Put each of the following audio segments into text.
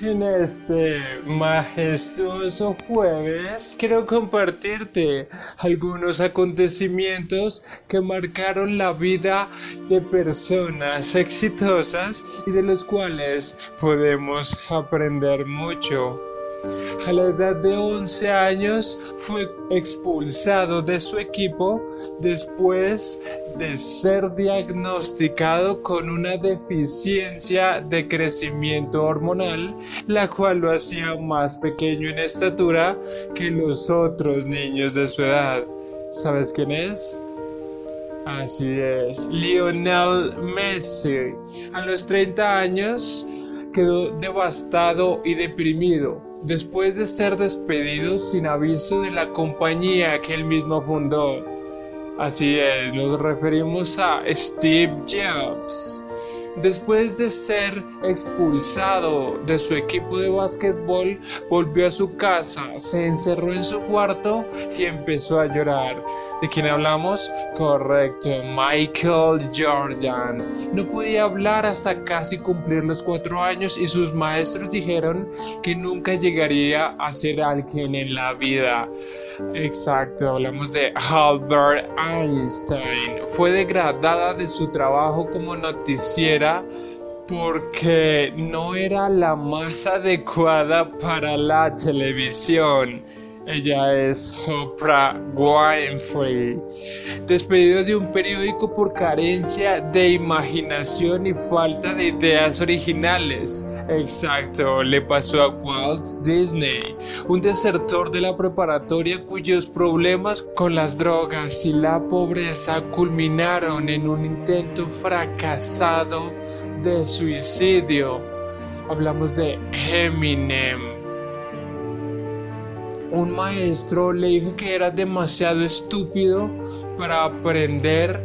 En este majestuoso jueves quiero compartirte algunos acontecimientos que marcaron la vida de personas exitosas y de los cuales podemos aprender mucho. A la edad de 11 años fue expulsado de su equipo después de ser diagnosticado con una deficiencia de crecimiento hormonal, la cual lo hacía más pequeño en estatura que los otros niños de su edad. ¿Sabes quién es? Así es, Lionel Messi. A los 30 años quedó devastado y deprimido después de ser despedido sin aviso de la compañía que él mismo fundó. Así es, nos referimos a Steve Jobs. Después de ser expulsado de su equipo de básquetbol, volvió a su casa, se encerró en su cuarto y empezó a llorar. ¿De quién hablamos? Correcto, Michael Jordan. No podía hablar hasta casi cumplir los cuatro años y sus maestros dijeron que nunca llegaría a ser alguien en la vida. Exacto, hablamos de Albert Einstein. Fue degradada de su trabajo como noticiera porque no era la más adecuada para la televisión. Ella es Oprah Winfrey. Despedido de un periódico por carencia de imaginación y falta de ideas originales. Exacto, le pasó a Walt Disney, un desertor de la preparatoria cuyos problemas con las drogas y la pobreza culminaron en un intento fracasado de suicidio. Hablamos de Eminem un maestro le dijo que era demasiado estúpido para aprender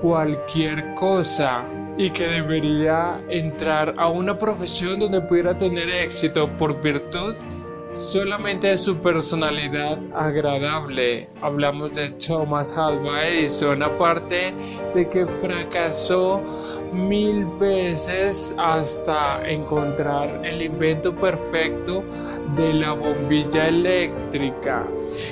cualquier cosa y que debería entrar a una profesión donde pudiera tener éxito por virtud solamente su personalidad agradable. Hablamos de Thomas Alva Edison, aparte de que fracasó mil veces hasta encontrar el invento perfecto de la bombilla eléctrica.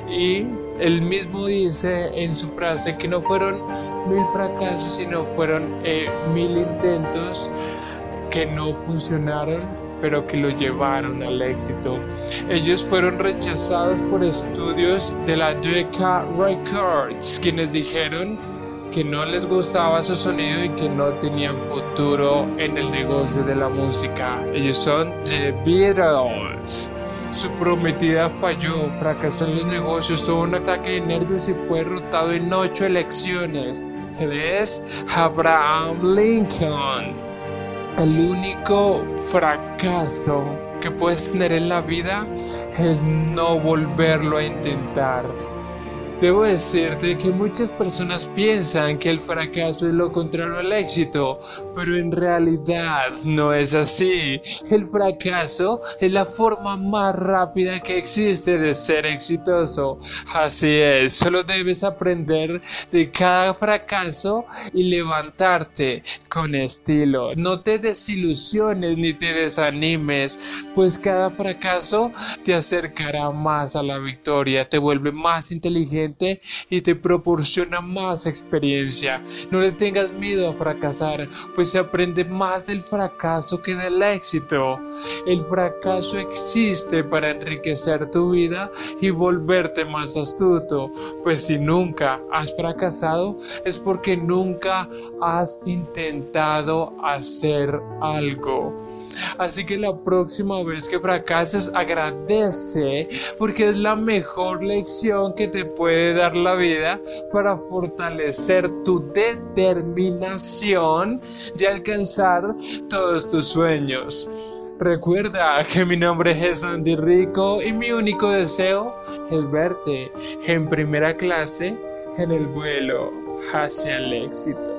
Y él mismo dice en su frase que no fueron mil fracasos, sino fueron eh, mil intentos que no funcionaron pero que lo llevaron al éxito. Ellos fueron rechazados por estudios de la Decca Records, quienes dijeron que no les gustaba su sonido y que no tenían futuro en el negocio de la música. Ellos son The Beatles. Su prometida falló, fracasó en los negocios, tuvo un ataque de nervios y fue derrotado en ocho elecciones. Él es Abraham Lincoln. El único fracaso que puedes tener en la vida es no volverlo a intentar. Debo decirte que muchas personas piensan que el fracaso es lo contrario al éxito, pero en realidad no es así. El fracaso es la forma más rápida que existe de ser exitoso. Así es, solo debes aprender de cada fracaso y levantarte con estilo. No te desilusiones ni te desanimes, pues cada fracaso te acercará más a la victoria, te vuelve más inteligente y te proporciona más experiencia. No le tengas miedo a fracasar, pues se aprende más del fracaso que del éxito. El fracaso existe para enriquecer tu vida y volverte más astuto, pues si nunca has fracasado es porque nunca has intentado hacer algo. Así que la próxima vez que fracases, agradece porque es la mejor lección que te puede dar la vida para fortalecer tu determinación de alcanzar todos tus sueños. Recuerda que mi nombre es Andy Rico y mi único deseo es verte en primera clase en el vuelo hacia el éxito.